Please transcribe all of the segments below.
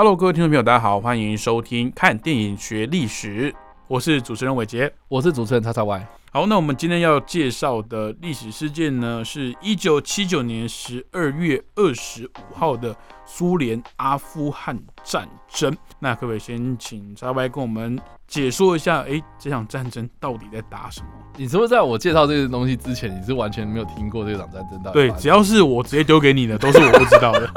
Hello，各位听众朋友，大家好，欢迎收听《看电影学历史》，我是主持人伟杰。我是主持人叉叉 Y。好，那我们今天要介绍的历史事件呢，是一九七九年十二月二十五号的苏联阿富汗战争。那可不可以先请叉 Y 跟我们解说一下，哎，这场战争到底在打什么？你是不是在我介绍这个东西之前，你是完全没有听过这场战争？到底对，只要是我直接丢给你的，都是我不知道的。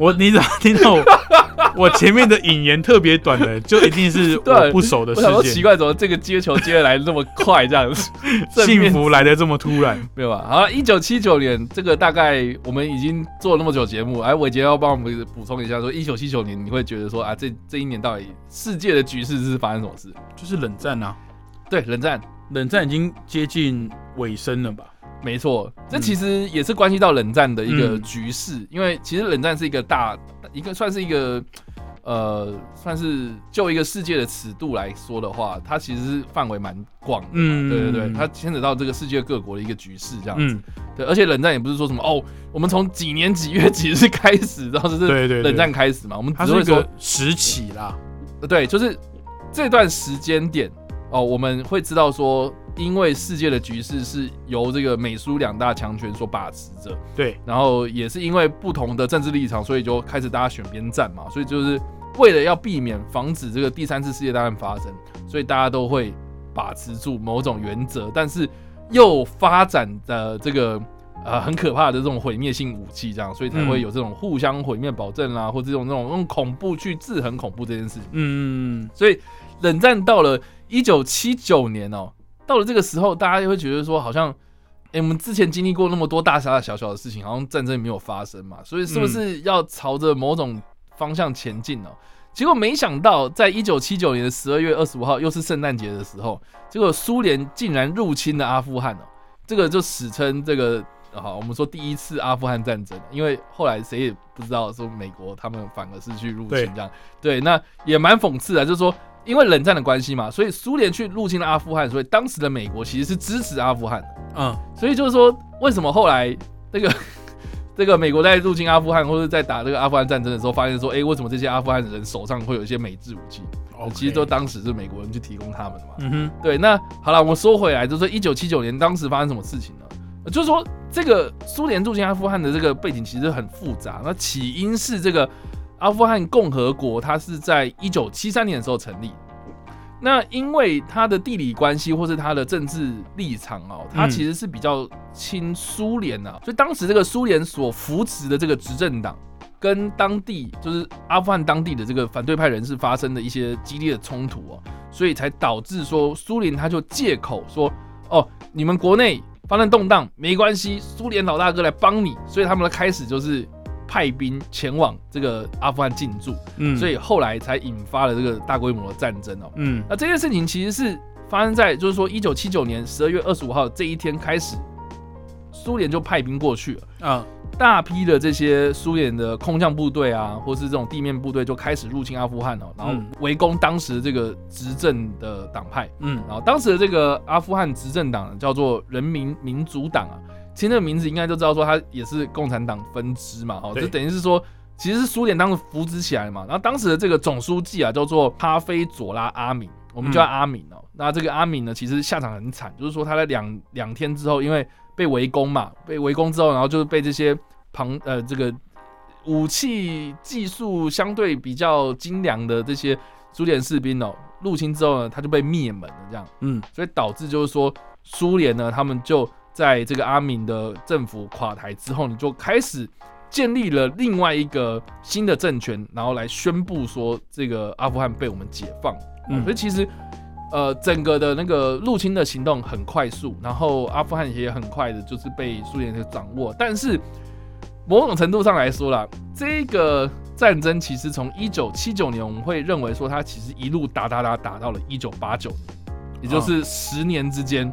我你怎么听到我 我前面的引言特别短的，就一定是 我不熟的我想说事件。奇怪，怎么这个接球接的来得那么快，这样子 幸福来的这么突然，没有吧？好，一九七九年，这个大概我们已经做了那么久节目，哎，伟杰要帮我们补充一下，说一九七九年你会觉得说啊，这这一年到底世界的局势是发生什么事？就是冷战啊，对，冷战，冷战已经接近尾声了吧？没错，这嗯其实也是关系到冷战的一个嗯局势，因为其实冷战是一个大一个算是一个呃，算是就一个世界的尺度来说的话，它其实是范围蛮广的嘛。嗯对对对，它牵扯到这个世界各国的一个局势这样子。嗯，对，而且冷战也不是说什么哦，我们从几年几月几日开始，然后就是冷战开始嘛，我们只会说个时期啦。呃对，就是这段时间点哦，我们会知道说，因为世界的局势是由这个美苏两大强权所把持着，对，然后也是因为不同的政治立场，所以就开始大家选边站嘛，所以就是为了要避免防止这个第三次世界大战发生，所以大家都会把持住某种原则，但是又发展的这个。呃，很可怕的这种毁灭性武器，这样，所以才会有这种互相毁灭保证啦，或这种这种用恐怖去制衡恐怖这件事情。嗯，所以冷战到了一九七九年哦，到了这个时候，大家就会觉得说，好像，哎、我们之前经历过那么多大大小小的事情，好像战争没有发生嘛，所以是不是要朝着某种方向前进呢、结果没想到，在一九七九年的十二月二十五号，又是圣诞节的时候，结果苏联竟然入侵了阿富汗哦，这个就史称这个。好，我们说第一次阿富汗战争，因为后来谁也不知道说美国他们反而是去入侵这样，对，那也蛮讽刺的，就是说因为冷战的关系嘛，所以苏联去入侵了阿富汗，所以当时的美国其实是支持阿富汗的，嗯，所以就是说为什么后来那个 这个美国在入侵阿富汗或者在打这个阿富汗战争的时候，发现说，哎、为什么这些阿富汗人手上会有一些美制武器其实都当时是美国人去提供他们的嘛。嗯哼，对，那好了，我们说回来，就是说一九七九年当时发生什么事情呢？呃就是说这个苏联入侵阿富汗的这个背景其实很复杂。那起因是这个阿富汗共和国，它是在一九七三年的时候成立。那因为它的地理关系或是它的政治立场哦，它其实是比较亲苏联啊，所以当时这个苏联所扶持的这个执政党。跟当地就是阿富汗当地的这个反对派人士发生的一些激烈的冲突哦，所以才导致说苏联他就借口说，哦，你们国内发生动荡没关系，苏联老大哥来帮你，所以他们的开始就是派兵前往这个阿富汗进驻，嗯，所以后来才引发了这个大规模的战争哦。嗯，那这件事情其实是发生在就是说一九七九年十二月二十五号这一天开始，苏联就派兵过去了。啊，大批的这些苏联的空降部队啊，或是这种地面部队就开始入侵阿富汗哦，然后嗯围攻当时这个执政的党派。嗯，然后当时的这个阿富汗执政党叫做人民民主党啊，其实那个名字应该就知道说它也是共产党分支嘛，哦，就等于是说其实是苏联当时扶植起来的嘛。然后当时的这个总书记啊叫做哈菲佐拉阿敏，我们叫阿敏哦。那这个阿敏呢，其实下场很惨，就是说他在两两天之后，因为被围攻嘛，被围攻之后，然后就是被这些旁呃这个武器技术相对比较精良的这些苏联士兵哦入侵之后呢，他就被灭门了这样。嗯，所以导致就是说，苏联呢，他们就在这个阿敏的政府垮台之后，你就开始建立了另外一个新的政权，然后来宣布说这个阿富汗被我们解放。嗯，嗯所以其实呃，整个的那个入侵的行动很快速，然后阿富汗也很快的就是被苏联给掌握，但是。某种程度上来说啦，这个战争其实从一九七九年，我们会认为说它其实一路打打打打到了一九八九年，也就是十年之间。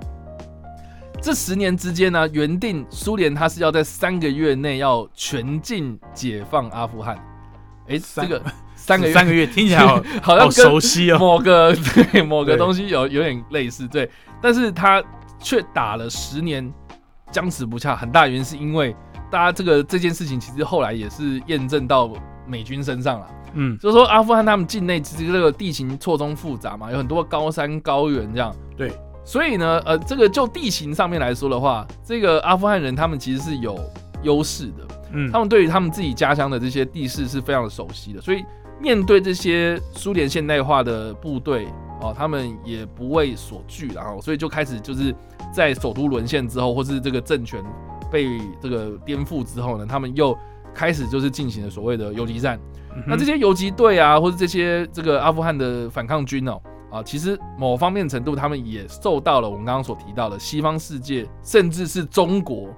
这十年之间呢，原定苏联它是要在三个月内要全境解放阿富汗。哎，这个 三个月三个月听起来好 好像好熟悉哦。某个 对某个东西有有点类似，对，但是他却打了十年，僵持不下，很大原因是因为大家这个这件事情其实后来也是验证到美军身上了，嗯，就是说阿富汗他们境内其实这个地形错综复杂嘛，有很多高山高原这样，对，所以呢，呃，这个就地形上面来说的话，这个阿富汗人他们其实是有优势的，嗯他们对于他们自己家乡的这些地势是非常的熟悉的，所以面对这些苏联现代化的部队哦，他们也不畏所惧，然后所以就开始就是在首都沦陷之后，或是这个政权被这个颠覆之后呢，他们又开始就是进行了所谓的游击战。嗯那这些游击队啊，或者这些这个阿富汗的反抗军哦，啊，其实某方面程度，他们也受到了我们刚刚所提到的西方世界，甚至是中国，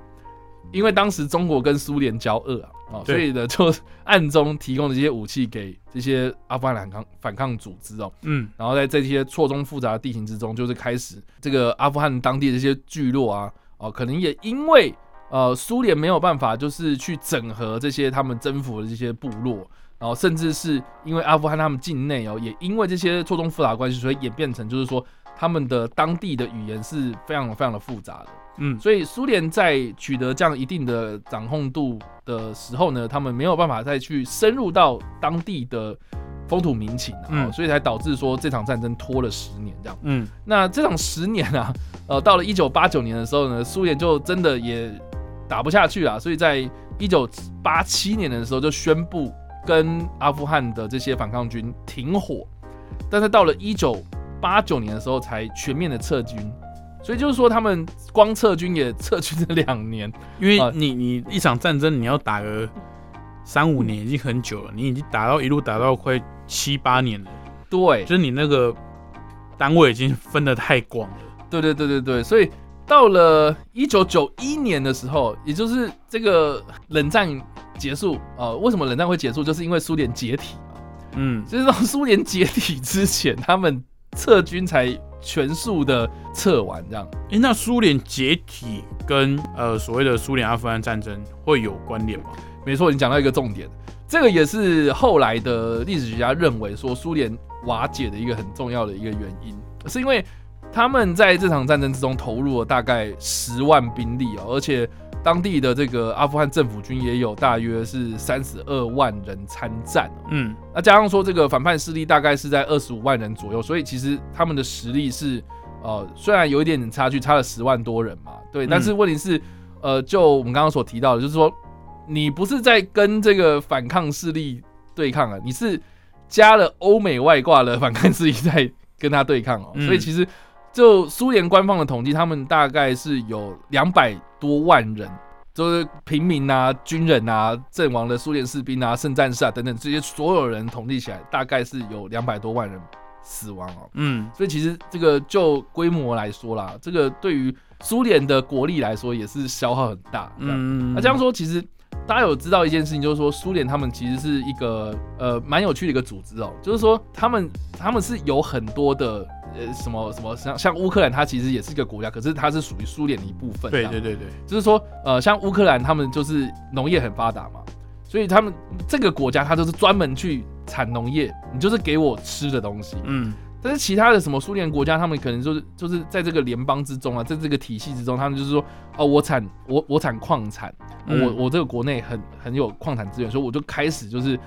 因为当时中国跟苏联交恶啊，啊，所以呢，就暗中提供了这些武器给这些阿富汗反抗反抗组织哦，嗯。然后在这些错综复杂的地形之中，就是开始这个阿富汗当地的这些聚落啊，哦，可能也因为呃苏联没有办法就是去整合这些他们征服的这些部落，然后甚至是因为阿富汗他们境内哦，也因为这些错综复杂关系，所以演变成就是说他们的当地的语言是非常非常的复杂的。嗯所以苏联在取得这样一定的掌控度的时候呢，他们没有办法再去深入到当地的风土民情啊，嗯哦所以才导致说这场战争拖了十年这样。嗯那这场十年啊，呃，到了一九八九年的时候呢，苏联就真的也打不下去啊，所以在一九八七年的时候就宣布跟阿富汗的这些反抗军停火，但是到了一九八九年的时候才全面的撤军，所以就是说他们光撤军也撤军了两年，因为啊你你一场战争你要打个三五年已经很久了，你已经打到一路打到快七八年了，对。就是你那个单位已经分得太广了。对对对对对，所以到了一九九一年的时候，也就是这个冷战结束，呃，为什么冷战会结束？就是因为苏联解体嘛。嗯就是到苏联解体之前，他们撤军才全数的撤完，这样。诶，那苏联解体跟呃所谓的苏联阿富汗战争会有关联吗？没错，你讲到一个重点，这个也是后来的历史学家认为说苏联瓦解的一个很重要的一个原因，是因为他们在这场战争之中投入了大概十万兵力哦，而且当地的这个阿富汗政府军也有大约是三十二万人参战哦。嗯。那加上说这个反叛势力大概是在二十五万人左右，所以其实他们的实力是呃虽然有一点点差距，差了十万多人嘛，对，但是问题是呃就我们刚刚所提到的，就是说你不是在跟这个反抗势力对抗啊，你是加了欧美外挂的反抗势力在跟他对抗哦，嗯。所以其实就苏联官方的统计，他们大概是有两百多万人。就是平民啊、军人啊、阵亡的苏联士兵啊、圣战士啊等等这些所有人统计起来，大概是有两百多万人死亡哦。嗯所以其实这个就规模来说啦，这个对于苏联的国力来说也是消耗很大。嗯，嗯，那这样说，其实大家有知道一件事情，就是说苏联他们其实是一个呃蛮有趣的一个组织哦，就是说他们他们是有很多的呃什么什么像像乌克兰，它其实也是一个国家，可是它是属于苏联的一部分。对对对对，就是说，呃，像乌克兰他们就是农业很发达嘛，所以他们这个国家它就是专门去产农业，你就是给我吃的东西。嗯但是其他的什么苏联国家，他们可能就是就是在这个联邦之中啊，在这个体系之中，他们就是说，哦，我产我我产矿产，嗯我我这个国内很很有矿产资源，所以我就开始就是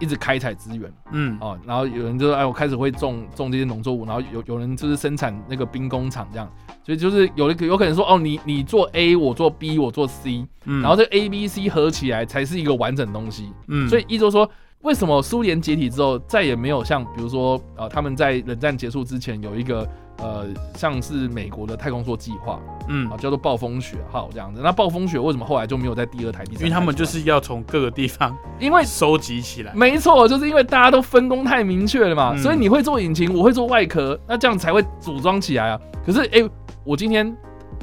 一直开采资源。嗯。哦，然后有人就说，哎，我开始会种种这些农作物，然后有有人就是生产那个兵工厂这样，所以就是有有可能说，哦，你你做 A，我做 B，我做 C，嗯，然后这 A、B、C 合起来才是一个完整东西。嗯，所以一周说，为什么苏联解体之后再也没有像比如说呃他们在冷战结束之前有一个呃像是美国的太空梭计划嗯啊，叫做暴风雪号这样子。那暴风雪为什么后来就没有在第二台、第三台？因为他们就是要从各个地方因为收集起来。没错，就是因为大家都分工太明确了嘛，嗯所以你会做引擎，我会做外壳，那这样才会组装起来啊。可是哎、我今天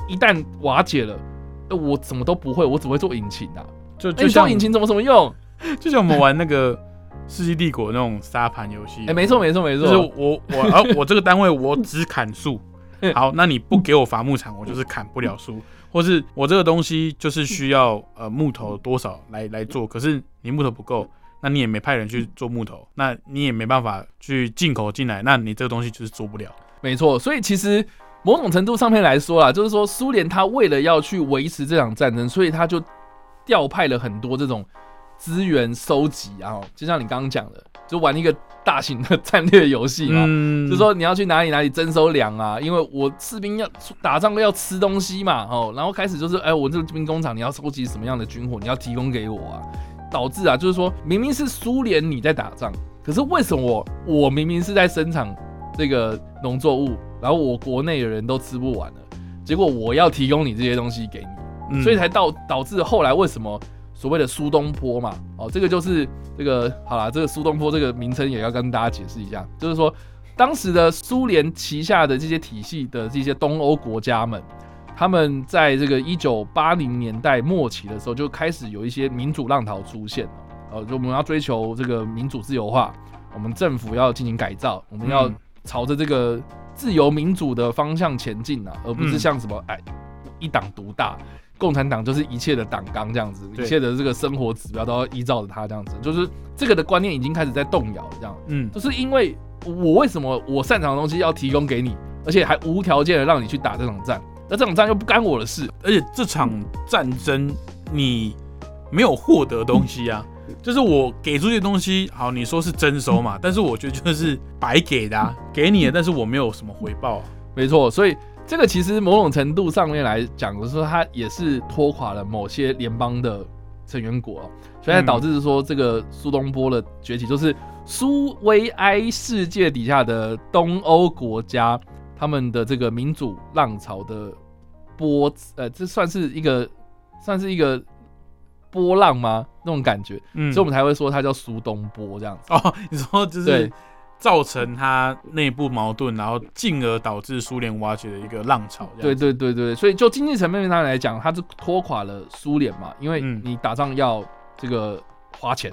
一旦瓦解了，呃我什么都不会，我只会做引擎啊。就哎，就像你说引擎怎么怎么用？就像我们玩那个《世纪帝国》那种沙盘游戏，哎，没错没错没错就是错，我我啊我这个单位我只砍树，好，那你不给我伐木场，我就是砍不了树，或是我这个东西就是需要呃木头多少来来做，可是你木头不够，那你也没派人去做木头，那你也没办法去进口进来，那你这个东西就是做不了。没错。所以其实某种程度上面来说啦，就是说苏联他为了要去维持这场战争，所以他就调派了很多这种资源收集啊，就像你刚刚讲的，就玩一个大型的战略游戏嘛。嗯就说你要去哪里哪里征收粮啊，因为我士兵要打仗要吃东西嘛，哦，然后开始就是，哎，我这个兵工厂你要收集什么样的军火，你要提供给我啊，导致啊，就是说明明是苏联你在打仗，可是为什么我我明明是在生产这个农作物，然后我国内的人都吃不完了，结果我要提供你这些东西给你，嗯所以才导导致后来为什么所谓的苏东坡嘛，哦，这个就是这个好啦，这个苏东坡这个名称也要跟大家解释一下，就是说当时的苏联旗下的这些体系的这些东欧国家们，他们在这个一九八零年代末期的时候就开始有一些民主浪潮出现。了，呃，就我们要追求这个民主自由化，我们政府要进行改造，我们要嗯。朝着这个自由民主的方向前进啊，而不是嗯像什么哎一党独大，共产党就是一切的党纲这样子，一切的这个生活指标都要依照着它这样子，就是这个的观念已经开始在动摇了，这样，嗯。就是因为我为什么我擅长的东西要提供给你，而且还无条件的让你去打这场战，那这场战又不干我的事，而且这场战争你没有获得东西啊，就是我给出去的东西，好，你说是征收嘛，但是我觉得就是白给的、啊，给你的，但是我没有什么回报、啊。没错，所以这个其实某种程度上面来讲，就是说它也是拖垮了某些联邦的成员国、哦，所以才导致说这个苏东坡的崛起，就是苏维埃世界底下的东欧国家，他们的这个民主浪潮的波，呃，这算是一个算是一个波浪吗？那种感觉，嗯所以我们才会说它叫苏东坡这样子。哦，你说就是对造成他内部矛盾，然后进而导致苏联瓦解的一个浪潮。对，对对对，所以就经济层面上来讲，它是拖垮了苏联嘛，因为嗯你打仗要这个花钱，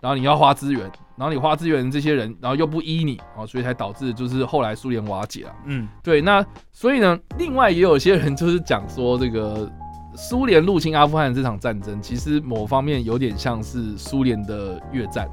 然后你要花资源，然后你花资源这些人，然后又不依你啊，所以才导致就是后来苏联瓦解了。嗯对，那所以呢，另外也有些人就是讲说，这个苏联入侵阿富汗这场战争，其实某方面有点像是苏联的越战，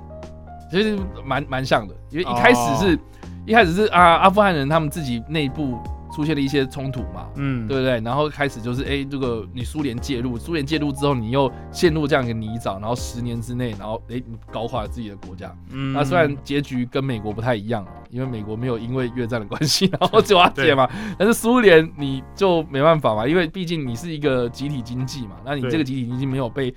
其实蛮蛮像的，因为一开始是、哦。一开始是啊阿富汗人他们自己内部出现了一些冲突嘛，嗯，对不对？然后开始就是，哎、这个你苏联介入，苏联介入之后，你又陷入这样一个泥沼，然后十年之内，然后哎、你搞垮了自己的国家。嗯。那虽然结局跟美国不太一样啊，因为美国没有因为越战的关系 然后就瓦解嘛，但是苏联你就没办法嘛，因为毕竟你是一个集体经济嘛，那你这个集体经济没有被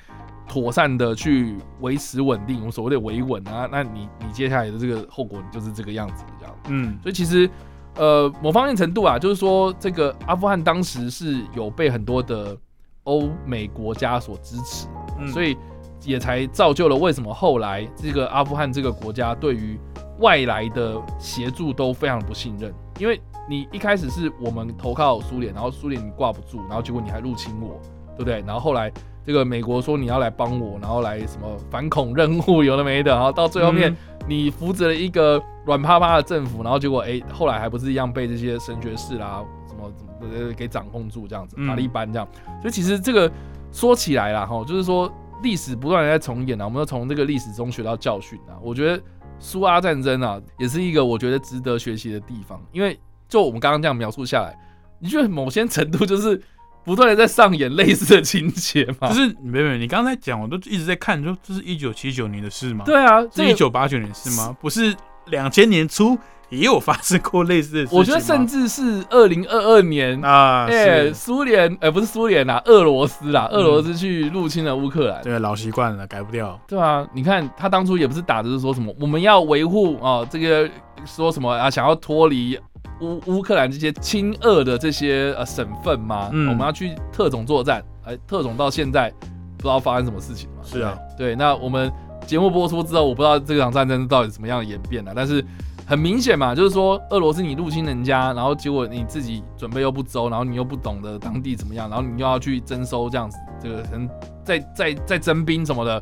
妥善的去维持稳定，我们所谓的维稳啊，那你你接下来的这个后果你就是这个样子这样。嗯所以其实，呃，某方面程度啊，就是说，这个阿富汗当时是有被很多的欧美国家所支持，嗯所以也才造就了为什么后来这个阿富汗这个国家对于外来的协助都非常不信任，因为你一开始是我们投靠苏联，然后苏联你挂不住，然后结果你还入侵我，对不对？然后后来这个美国说你要来帮我，然后来什么反恐任务有的没的，然后到最后面。嗯你扶植了一个软趴趴的政府，然后结果哎、后来还不是一样被这些神学士啦，什么什么呃给掌控住这样子，嗯塔利班这样。所以其实这个说起来啦，哈，就是说历史不断的在重演啊，我们要从这个历史中学到教训啊。我觉得苏阿战争啊，也是一个我觉得值得学习的地方，因为就我们刚刚这样描述下来，你觉得某些程度就是不断的在上演类似的情节嘛？就是没没，你刚才讲，我都一直在看，说这是一九七九年的事吗？，对啊，这个是一九八九年的事吗？不是两千年初也有发生过类似的事情？我觉得甚至是二零二二年啊，哎、是苏联，哎、不是苏联啦，俄罗斯啦，俄罗斯去入侵了乌克兰，对老习惯了，改不掉。对啊，你看他当初也不是打的是说什么我们要维护啊、这个说什么啊，想要脱离乌乌克兰这些亲俄的这些呃省份吗？嗯我们要去特种作战，哎、特种到现在不知道发生什么事情嘛？是啊对那我们节目播出之后，我不知道这场战争到底怎么样的演变了，但是很明显嘛，就是说俄罗斯你入侵人家，然后结果你自己准备又不周，然后你又不懂得当地怎么样，然后你又要去征收这样子，这个人在在在征兵什么的，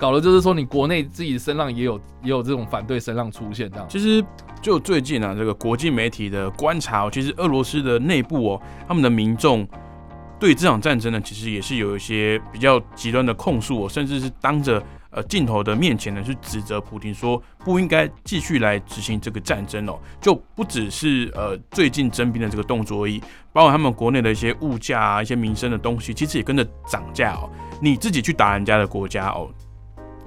搞的就是说你国内自己的声浪也有也有这种反对声浪出现这样。其实就最近啊，这个国际媒体的观察、哦，其实俄罗斯的内部哦，他们的民众对这场战争呢，其实也是有一些比较极端的控诉哦，甚至是当着呃镜头的面前呢，去指责普京说不应该继续来执行这个战争哦，就不只是呃最近征兵的这个动作而已，包括他们国内的一些物价啊、一些民生的东西，其实也跟着涨价哦。你自己去打人家的国家哦，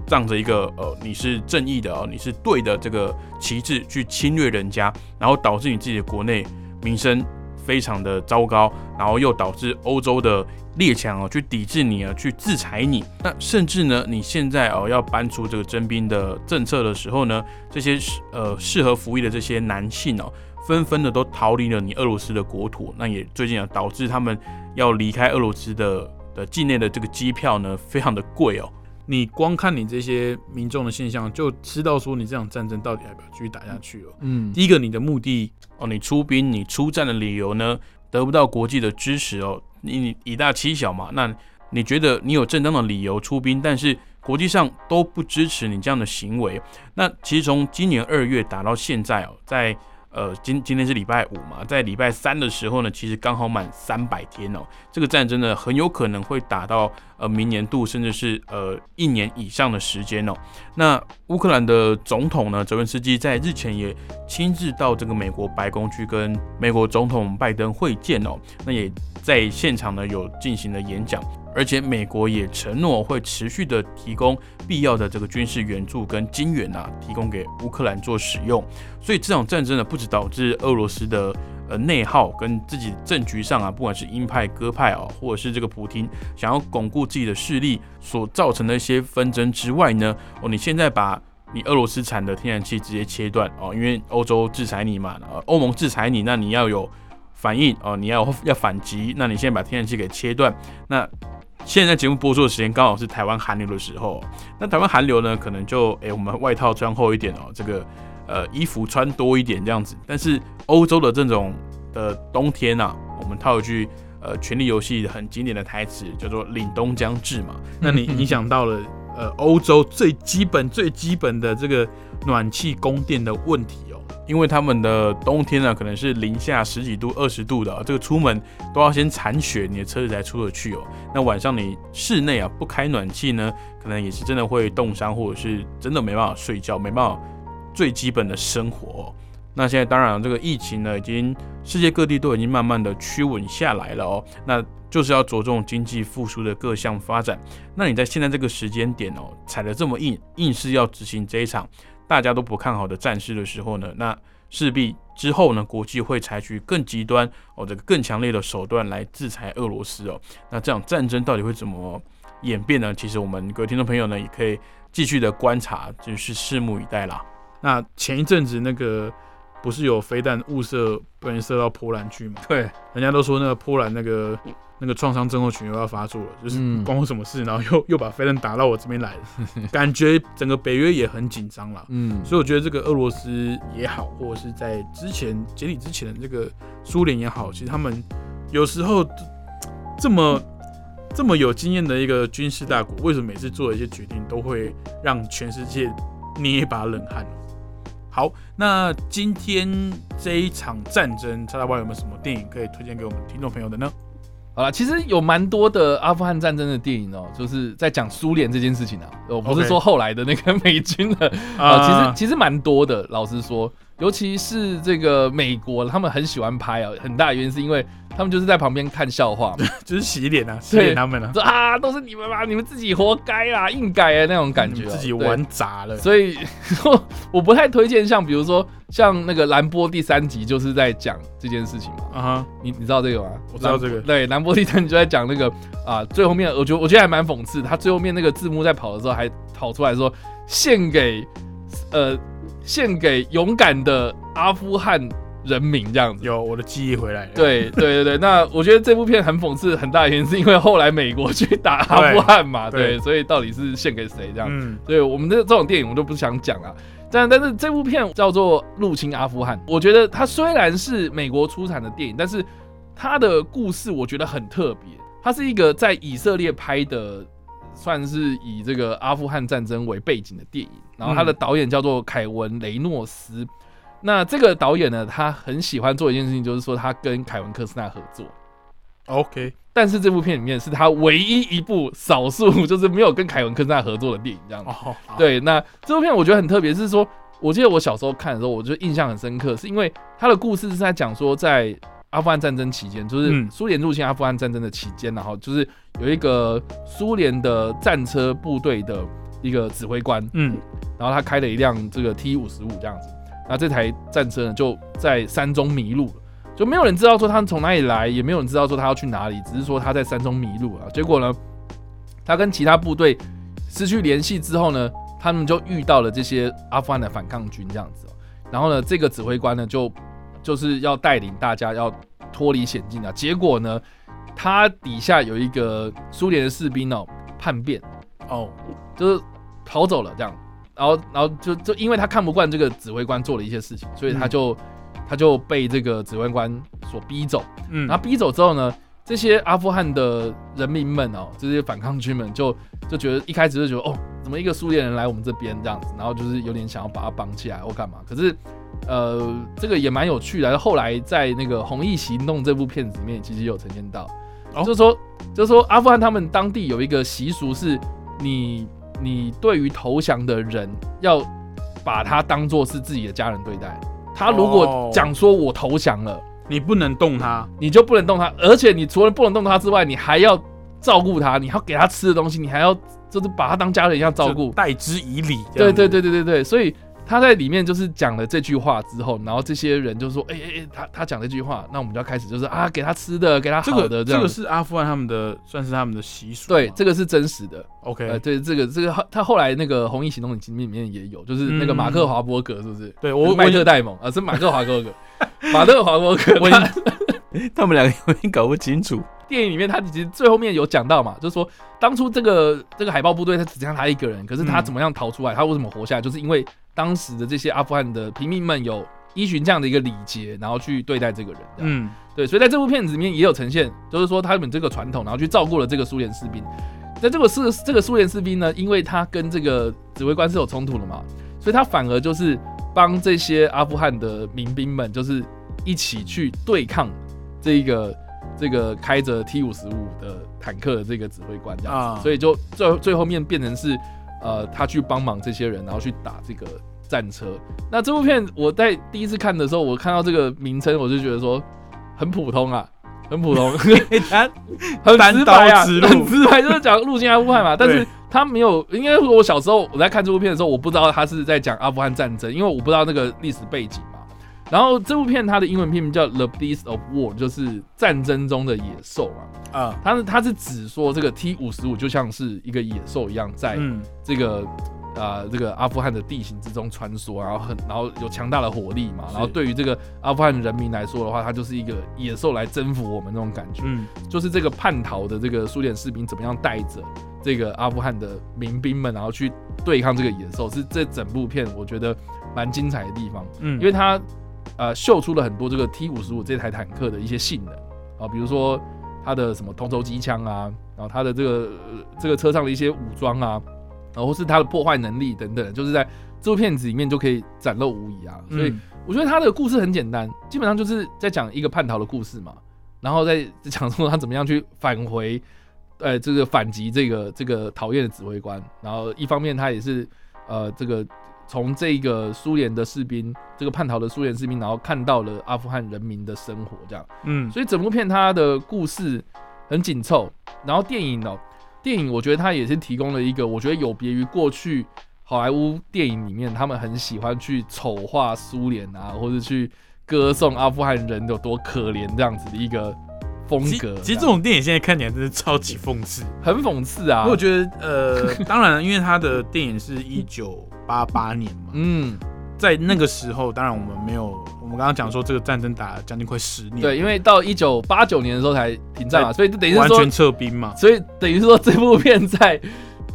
仗着一个呃你是正义的哦，你是对的这个旗帜去侵略人家，然后导致你自己的国内民生非常的糟糕，然后又导致欧洲的列强哦去抵制你啊，去制裁你。那甚至呢，你现在哦要搬出这个征兵的政策的时候呢，这些呃适合服役的这些男性哦，纷纷的都逃离了你俄罗斯的国土。那也最近啊导致他们要离开俄罗斯的的境内的这个机票呢，非常的贵哦。你光看你这些民众的现象，就知道说你这场战争到底要不要继续打下去了。嗯，第一个，你的目的哦，你出兵、你出战的理由呢，得不到国际的支持哦，你你以大欺小嘛。那你觉得你有正当的理由出兵，但是国际上都不支持你这样的行为。那其实从今年二月打到现在哦，在呃今今天是礼拜五嘛，在礼拜三的时候呢，其实刚好满三百天哦。这个战争呢，很有可能会打到呃明年度，甚至是呃一年以上的时间哦。那乌克兰的总统呢，泽文斯基在日前也亲自到这个美国白宫去跟美国总统拜登会见哦。那也在现场呢有进行了演讲，而且美国也承诺会持续的提供必要的这个军事援助跟金援啊，提供给乌克兰做使用。所以这场战争呢，不止导致俄罗斯的呃内耗跟自己政局上啊，不管是鹰派鸽派啊，或者是这个普京想要巩固自己的势力所造成的一些纷争之外呢，哦，你现在把你俄罗斯产的天然气直接切断哦，因为欧洲制裁你嘛，呃，欧盟制裁你，那你要有反应哦，你要要反击，那你现在把天然气给切断，那现在节目播出的时间刚好是台湾寒流的时候，那台湾寒流呢，可能就诶、我们外套穿厚一点哦，这个呃衣服穿多一点这样子，但是欧洲的这种的冬天啊，我们套一句呃《权力游戏》很经典的台词，叫做“凛冬将至”嘛。那你影响到了呃欧洲最基本最基本的这个暖气供电的问题哦，因为他们的冬天呢可能是零下十几度、二十度的、这个出门都要先铲雪，你的车子才出得去哦。那晚上你室内啊不开暖气呢，可能也是真的会冻伤，或者是真的没办法睡觉，没办法最基本的生活、那现在当然这个疫情呢，已经世界各地都已经慢慢的趋稳下来了哦。那就是要着重经济复苏的各项发展。那你在现在这个时间点哦，踩得这么硬，硬是要执行这一场大家都不看好的战事的时候呢，那势必之后呢，国际会采取更极端哦，这个更强烈的手段来制裁俄罗斯哦。那这场战争到底会怎么演变呢？其实我们各位听众朋友呢，也可以继续的观察，就是拭目以待啦。那前一阵子那个不是有飞弹误射，被人射到波兰去嘛？对，人家都说那个波兰那个那个创伤症候群又要发作了，就是嗯关我什么事？然后又又把飞弹打到我这边来了，感觉整个北约也很紧张了。嗯，所以我觉得这个俄罗斯也好，或者是在之前解体之前的这个苏联也好，其实他们有时候这么这么有经验的一个军事大国，为什么每次做的一些决定都会让全世界捏一把冷汗？好，那今天这一场战争，叉叉 Y 有没有什么电影可以推荐给我们听众朋友的呢？好了，其实有蛮多的阿富汗战争的电影哦，就是在讲苏联这件事情啊。我不是说后来的那个美军的啊、其实其实蛮多的。老实说，尤其是这个美国，他们很喜欢拍啊，很大的原因是因为他们就是在旁边看笑话嘛，就是洗脸啊，洗脸他们啊，说啊都是你们吧，你们自己活该啦，硬改啊那种感觉哦、自己玩砸了。所以 我不太推荐像比如说像那个兰波第三集就是在讲这件事情嘛。啊哈，你你知道这个吗？我知道这个。兰对，兰博第三集就在讲那个啊，最后面我觉得我觉得还蛮讽刺，他最后面那个字幕在跑的时候还跑出来说献给呃献给勇敢的阿富汗人民这样子。有我的记忆回来了。对 对对对，那我觉得这部片很讽刺，很大的原因是因为后来美国去打阿富汗嘛，对对，所以到底是献给谁这样？嗯，所以我们的这种电影我就不想讲了。但但是这部片叫做《入侵阿富汗》，我觉得它虽然是美国出产的电影，但是它的故事我觉得很特别。它是一个在以色列拍的，算是以这个阿富汗战争为背景的电影。然后他的导演叫做凯文雷诺斯。那这个导演呢，他很喜欢做一件事情，就是说他跟凯文科斯纳合作。OK，但是这部片里面是他唯一一部少数就是没有跟凯文科斯纳合作的电影，这样子。对，那这部片我觉得很特别，是说，我记得我小时候看的时候，我就印象很深刻，是因为他的故事是在讲说，在阿富汗战争期间，就是嗯苏联入侵阿富汗战争的期间，然后就是有一个苏联的战车部队的一个指挥官，嗯然后他开了一辆这个 T 五十五这样子，那这台战车呢就在山中迷路了。就没有人知道说他从哪里来，也没有人知道说他要去哪里，只是说他在山中迷路了。结果呢，他跟其他部队失去联系之后呢，他们就遇到了这些阿富汗的反抗军这样子、哦。然后呢，这个指挥官呢就就是要带领大家要脱离险境啊。结果呢，他底下有一个苏联的士兵哦叛变，哦，就是逃走了这样。然后，然后就就因为他看不惯这个指挥官做了一些事情，所以他就、他就被这个指挥官所逼走。嗯，然后逼走之后呢，这些阿富汗的人民们哦，这些反抗军们就就觉得一开始就觉得哦，怎么一个苏联人来我们这边这样子，然后就是有点想要把他绑起来或干嘛。可是呃，这个也蛮有趣的。后来在那个《红翼行动》这部片子里面，其实有呈现到，哦就是说就是说阿富汗他们当地有一个习俗是，你你对于投降的人要把他当做是自己的家人对待。他如果哦讲说我投降了。你不能动他，你就不能动他，而且你除了不能动他之外，你还要照顾他，你要给他吃的东西，你还要就是把他当家人一样照顾就。待之以礼。这对对对对对对，所以他在里面就是讲了这句话之后，然后这些人就说：“哎哎哎，他他讲这句话，那我们就要开始就是啊，给他吃的，给他这好的这样。个这个是阿富汗他们的，算是他们的习俗。对，这个是真实的。呃，OK，对，这个这个他他后来那个《红衣行动》里面也有，就是那个马克华伯格是不是？对我我麦特戴蒙啊，是马克华伯格，马特华伯格。他们两个有点搞不清楚。电影里面他其实最后面有讲到嘛，就是说当初这个这个海豹部队他只剩下他一个人，可是他嗯怎么样逃出来？他为什么活下来？就是因为当时的这些阿富汗的平民们有依循这样的一个礼节，然后去对待这个人。嗯，嗯，对，所以在这部片子里面也有呈现，就是说他们这个传统，然后去照顾了这个苏联士兵。在这个是这个苏联士兵呢，因为他跟这个指挥官是有冲突的嘛，所以他反而就是帮这些阿富汗的民兵们，就是一起去对抗这一个这个开着 T 五十五的坦克的这个指挥官这样子，啊所以就最最后面变成是呃他去帮忙这些人，然后去打这个战车。那这部片我在第一次看的时候，我看到这个名称，我就觉得说很普通啊。很普通，很单直白啊，很直白，就是讲入侵阿富汗嘛。但是他没有，应该说我小时候我在看这部片的时候，我不知道他是在讲阿富汗战争，因为我不知道那个历史背景嘛。然后这部片它的英文片名叫《The Beast of War》，就是战争中的野兽啊。啊，它是它是指说这个 T 五十五就像是一个野兽一样，在嗯，这个呃这个阿富汗的地形之中穿梭，然后很然后有强大的火力嘛，然后对于这个阿富汗人民来说的话，它就是一个野兽来征服我们那种感觉。嗯，就是这个叛逃的这个苏联士兵怎么样带着这个阿富汗的民兵们，然后去对抗这个野兽，是这整部片我觉得蛮精彩的地方，嗯，因为它呃秀出了很多这个 T 五十五这台坦克的一些性能。啊，比如说它的什么同轴机枪啊，然后它的这个、呃这个车上的一些武装啊，然后或是它的破坏能力等等，就是在这部片子里面就可以展露无遗啊，所以。嗯。我觉得他的故事很简单，基本上就是在讲一个叛逃的故事嘛，然后再讲说他怎么样去返回，呃，这个反击这个这个讨厌的指挥官，然后一方面他也是呃这个从这个苏联的士兵，这个叛逃的苏联士兵，然后看到了阿富汗人民的生活这样，嗯，所以整部片它的故事很紧凑，然后电影哦，电影我觉得它也是提供了一个我觉得有别于过去好莱坞电影里面他们很喜欢去丑化苏联啊，或者去歌颂阿富汗人有多可怜这样子的一个风格。其实这种电影现在看起来真的超级讽刺。很讽刺啊我，觉得，呃，当然，因为他的电影是一九八八年嘛，嗯，在那个时候，当然我们没有，我们刚刚讲说这个战争打了将近快十年，对，因为到一九八九年的时候才停战嘛，所以就等于是说完全撤兵嘛，所以等于是说，这部片在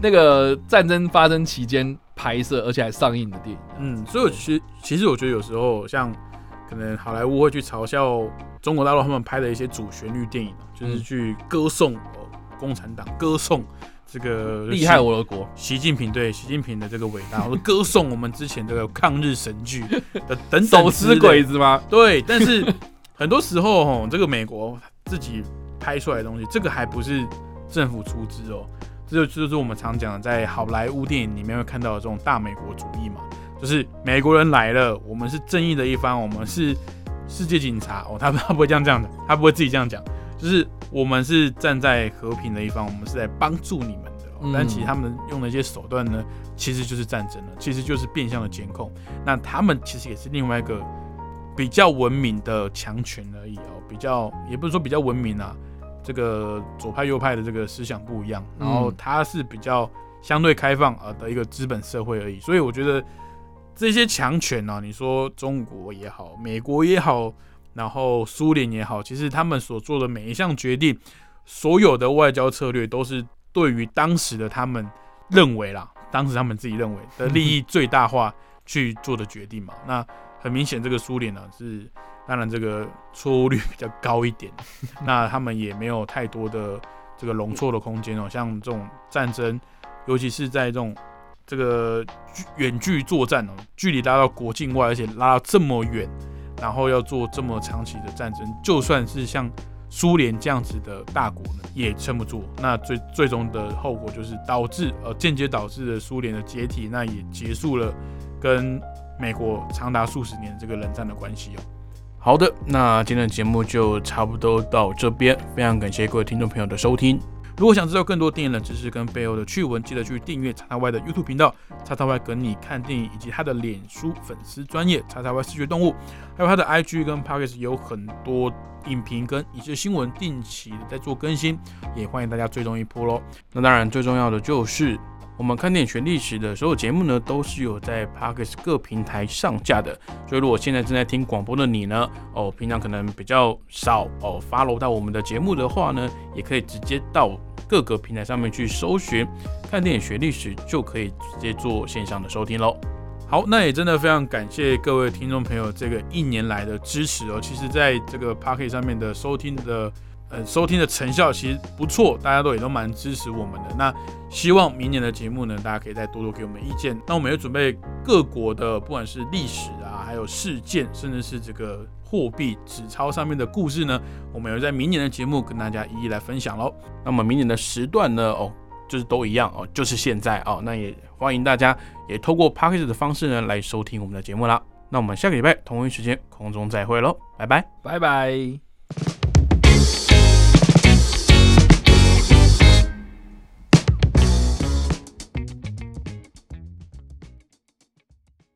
那个战争发生期间拍摄而且还上映的电影。嗯，所以我其实其实我觉得有时候像可能好莱坞会去嘲笑中国大陆他们拍的一些主旋律电影啊，就是嗯。去歌颂哦共产党，歌颂这个厉害我的国，习近平对习近平的这个伟大，或者歌颂我们之前这个抗日神剧的等等手之类持鬼子吗？对，但是很多时候哦，这个美国自己拍出来的东西，这个还不是政府出资哦，这就就是我们常讲的，在好莱坞电影里面会看到的这种大美国主义嘛，就是美国人来了，我们是正义的一方，我们是世界警察。哦，他他不会这样这样的，他不会自己这样讲，就是我们是站在和平的一方，我们是在帮助你们的、哦。嗯。但其实他们用的一些手段呢，其实就是战争了，其实就是变相的监控。那他们其实也是另外一个比较文明的强权而已哦，比较也不是说比较文明啊，这个左派右派的这个思想不一样，然后嗯。它是比较相对开放啊的一个资本社会而已，所以我觉得这些强权呢、你说中国也好，美国也好，然后苏联也好，其实他们所做的每一项决定，所有的外交策略都是对于当时的他们认为啦，当时他们自己认为的利益最大化去做的决定嘛。那很明显，这个苏联呢是当然这个错误率比较高一点，那他们也没有太多的这个容错的空间哦。像这种战争，尤其是在这种这个远距作战哦，距离拉到国境外，而且拉到这么远，然后要做这么长期的战争，就算是像苏联这样子的大国呢，也撑不住。那最最终的后果就是导致呃间接导致了苏联的解体，那也结束了跟美国长达数十年这个冷战的关系哦。好的，那今天的节目就差不多到这边，非常感谢各位听众朋友的收听。如果想知道更多电影的知识跟背后的趣闻，记得去订阅叉叉 Y 的 YouTube 频道，叉叉 Y 跟你看电影，以及他的脸书粉丝专业叉叉 Y 视觉动物，还有他的 IG 跟 p o c k e t 有很多影评跟一些新闻定期的在做更新，也欢迎大家追踪一波喽。那当然最重要的就是。我们看电影学历史的所有节目呢，都是有在 Parkes 各平台上架的。所以如果现在正在听广播的你呢，哦，平常可能比较少哦 follow 到我们的节目的话呢，也可以直接到各个平台上面去搜寻看电影学历史，就可以直接做线上的收听喽。好，那也真的非常感谢各位听众朋友这个一年来的支持哦。其实，在这个 p o c k e t 上面的收听的呃收听的成效其实不错，大家都也都蛮支持我们的。那希望明年的节目呢，大家可以再多多给我们意见。那我们也准备各国的，不管是历史啊，还有事件，甚至是这个货币纸钞上面的故事呢，我们也在明年的节目跟大家一一来分享喽。那么明年的时段呢，哦，就是都一样哦，就是现在哦。那也欢迎大家也透过 p a c k a g e 的方式呢来收听我们的节目啦。那我们下个礼拜同一时间空中再会喽，拜拜。拜拜。